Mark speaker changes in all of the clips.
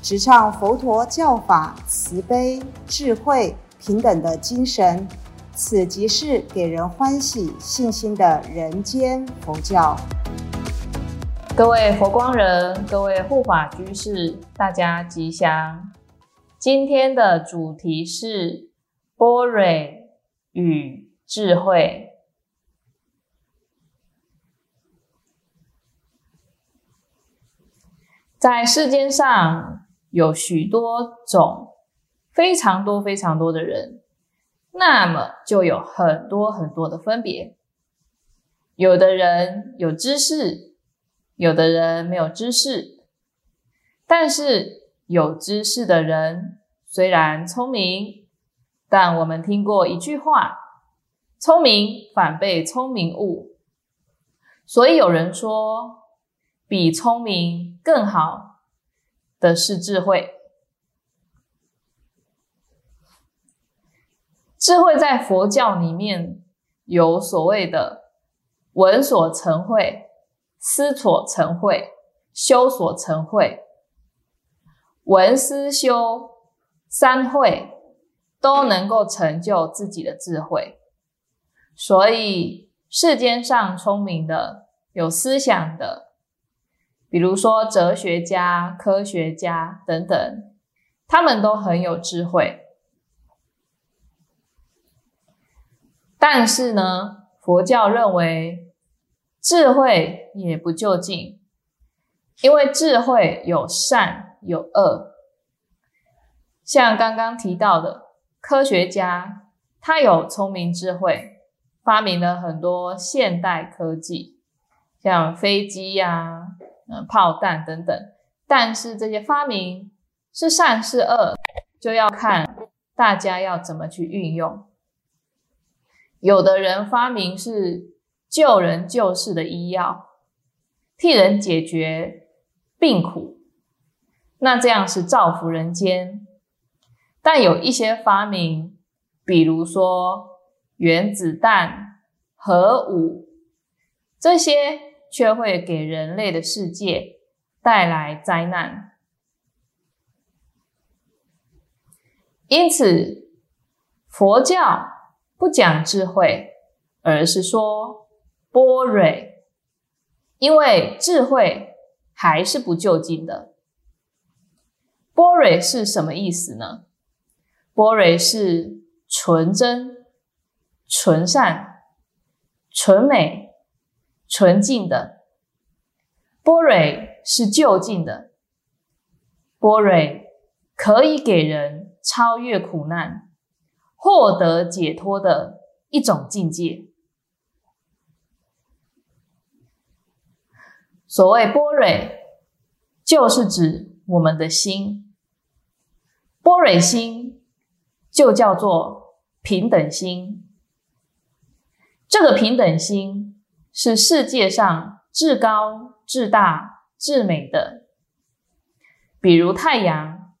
Speaker 1: 直唱佛陀教法慈悲、智慧、平等的精神。此即是给人欢喜、信心的人间佛教。
Speaker 2: 各位佛光人，各位护法居士，大家吉祥。今天的主题是般若与智慧。在世间上有许多种，非常多、非常多的人。那么就有很多很多的分别，有的人有知识，有的人没有知识。但是有知识的人虽然聪明，但我们听过一句话：“聪明反被聪明误。”所以有人说，比聪明更好的是智慧。智慧在佛教里面有所谓的闻所成慧、思所成慧、修所成慧。闻思修三慧都能够成就自己的智慧。所以世间上聪明的、有思想的，比如说哲学家、科学家等等，他们都很有智慧。但是呢，佛教认为智慧也不究竟，因为智慧有善有恶。像刚刚提到的科学家，他有聪明智慧，发明了很多现代科技，像飞机呀、嗯炮弹等等。但是这些发明是善是恶，就要看大家要怎么去运用。有的人发明是救人救世的医药，替人解决病苦，那这样是造福人间。但有一些发明，比如说原子弹、核武，这些却会给人类的世界带来灾难。因此，佛教。不讲智慧，而是说般若，因为智慧还是不究竟的。般若是什么意思呢？般若是纯真、纯善、纯美、纯净的。般若是究竟的，般若可以给人超越苦难。获得解脱的一种境界。所谓般若，就是指我们的心。般若心就叫做平等心。这个平等心是世界上至高、至大、至美的。比如太阳，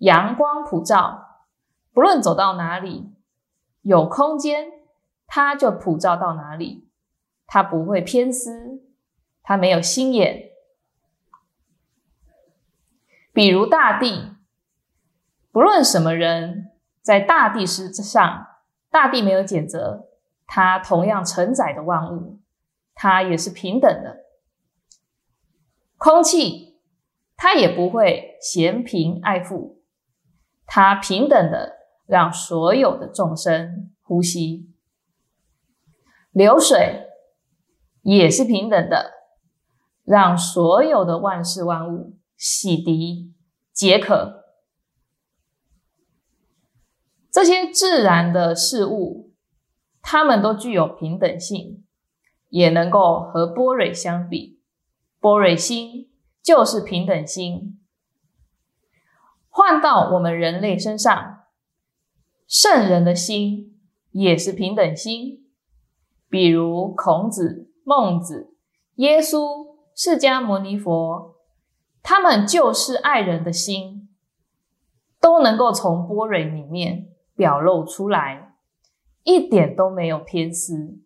Speaker 2: 阳光普照。不论走到哪里，有空间，它就普照到哪里，它不会偏私，它没有心眼。比如大地，不论什么人，在大地之上，大地没有谴责，它同样承载的万物，它也是平等的。空气，它也不会嫌贫爱富，它平等的。让所有的众生呼吸，流水也是平等的，让所有的万事万物洗涤解渴。这些自然的事物，它们都具有平等性，也能够和般若相比。般若心就是平等心。换到我们人类身上，圣人的心也是平等心，比如孔子、孟子、耶稣、释迦牟尼佛，他们就是爱人的心，都能够从波蕊里面表露出来，一点都没有偏私。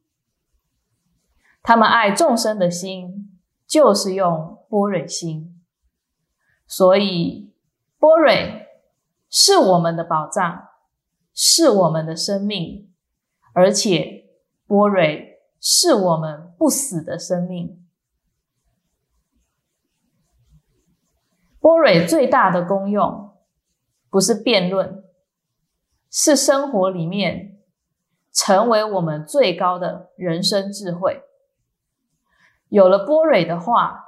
Speaker 2: 他们爱众生的心，就是用波蕊心，所以。波蕊是我们的宝藏，是我们的生命，而且波蕊是我们不死的生命。波蕊最大的功用不是辩论，是生活里面成为我们最高的人生智慧。有了波蕊的话，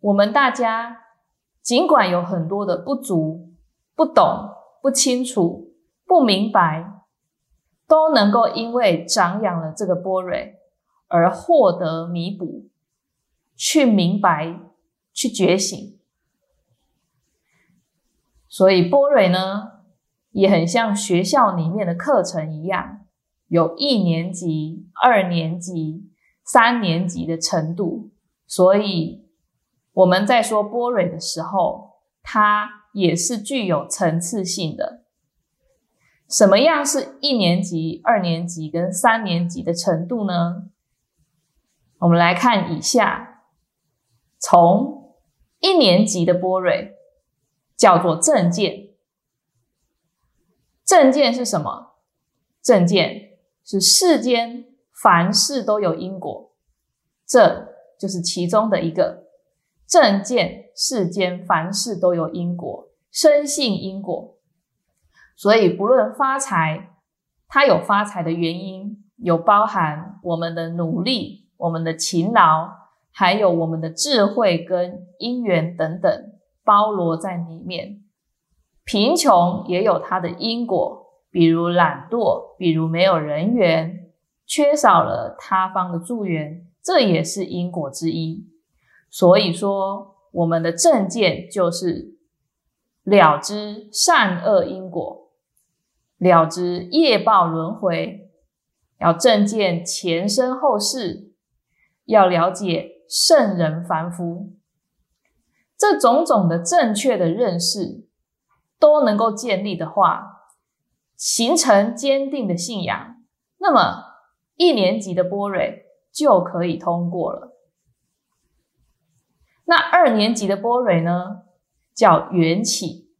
Speaker 2: 我们大家。尽管有很多的不足、不懂、不清楚、不明白，都能够因为长养了这个波蕊而获得弥补，去明白、去觉醒。所以波蕊呢，也很像学校里面的课程一样，有一年级、二年级、三年级的程度，所以。我们在说波蕊的时候，它也是具有层次性的。什么样是一年级、二年级跟三年级的程度呢？我们来看以下：从一年级的波蕊叫做证件，证件是什么？证件是世间凡事都有因果，这就是其中的一个。正见世间凡事都有因果，深信因果，所以不论发财，它有发财的原因，有包含我们的努力、我们的勤劳，还有我们的智慧跟因缘等等，包罗在里面。贫穷也有它的因果，比如懒惰，比如没有人缘，缺少了他方的助缘，这也是因果之一。所以说，我们的正见就是了知善恶因果，了知业报轮回，要正见前生后世，要了解圣人凡夫，这种种的正确的认识都能够建立的话，形成坚定的信仰，那么一年级的波蕊就可以通过了。那二年级的波蕊呢，叫缘起。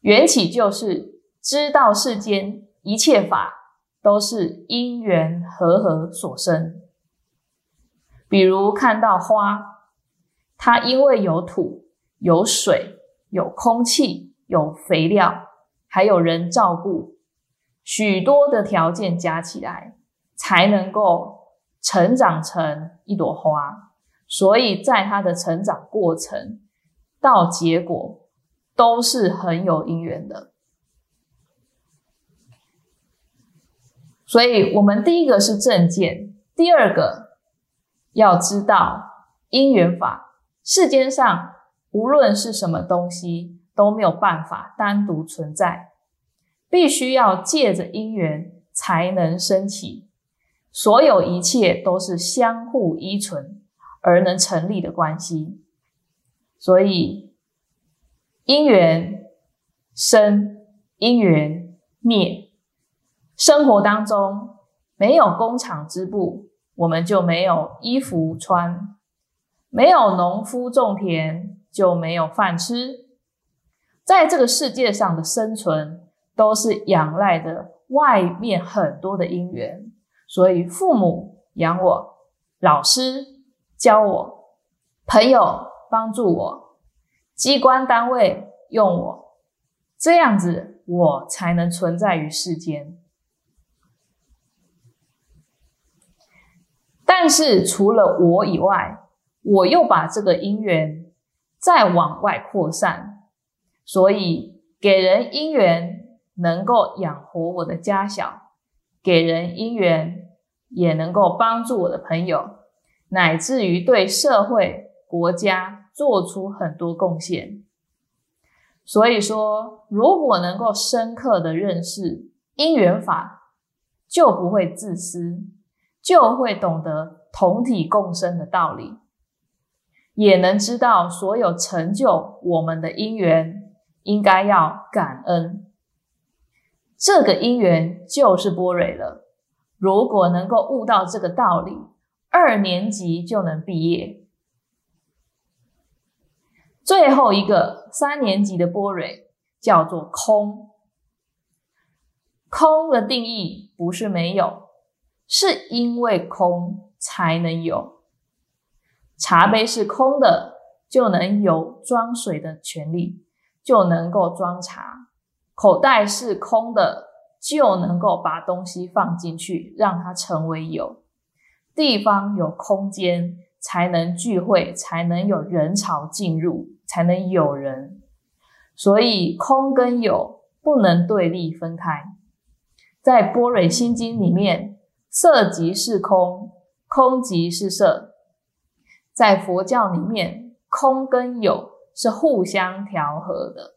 Speaker 2: 缘起就是知道世间一切法都是因缘和合所生。比如看到花，它因为有土、有水、有空气、有肥料，还有人照顾，许多的条件加起来，才能够成长成一朵花。所以在它的成长过程到结果都是很有因缘的。所以，我们第一个是正见，第二个要知道因缘法。世间上无论是什么东西都没有办法单独存在，必须要借着因缘才能升起。所有一切都是相互依存。而能成立的关系，所以因缘生，因缘灭。生活当中没有工厂织布，我们就没有衣服穿；没有农夫种田，就没有饭吃。在这个世界上的生存，都是仰赖的外面很多的因缘。所以父母养我，老师。教我，朋友帮助我，机关单位用我，这样子我才能存在于世间。但是除了我以外，我又把这个因缘再往外扩散，所以给人因缘能够养活我的家小，给人因缘也能够帮助我的朋友。乃至于对社会、国家做出很多贡献，所以说，如果能够深刻的认识因缘法，就不会自私，就会懂得同体共生的道理，也能知道所有成就我们的因缘，应该要感恩。这个因缘就是波蕊了。如果能够悟到这个道理，二年级就能毕业。最后一个三年级的波蕊叫做空。空的定义不是没有，是因为空才能有。茶杯是空的，就能有装水的权利，就能够装茶。口袋是空的，就能够把东西放进去，让它成为有。地方有空间，才能聚会，才能有人潮进入。才能有人，所以空跟有不能对立分开。在般若心经里面，色即是空，空即是色。在佛教里面，空跟有是互相调和的。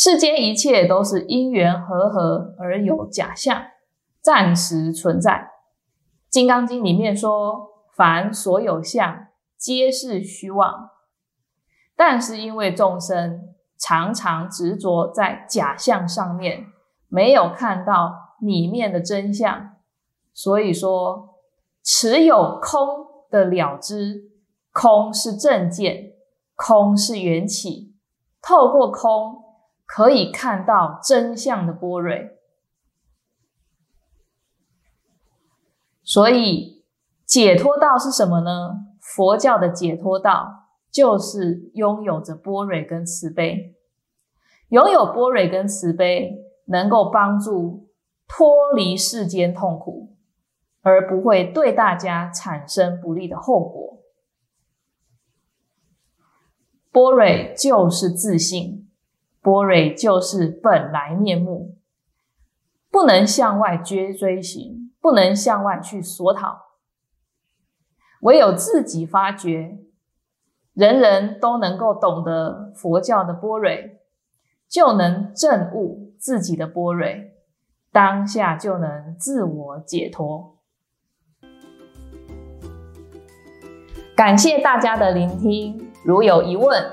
Speaker 2: 世间一切都是因缘和合而有假象，暂时存在。《金刚经》里面说。凡所有相，皆是虚妄。但是因为众生常常执着在假象上面，没有看到里面的真相，所以说持有空的了知，空是正见，空是缘起，透过空可以看到真相的波蕊，所以。解脱道是什么呢？佛教的解脱道就是拥有着波瑞跟慈悲，拥有波瑞跟慈悲，能够帮助脱离世间痛苦，而不会对大家产生不利的后果。波瑞就是自信，般若就是本来面目，不能向外追追寻，不能向外去索讨。唯有自己发觉，人人都能够懂得佛教的般若，就能证悟自己的般若，当下就能自我解脱。感谢大家的聆听，如有疑问，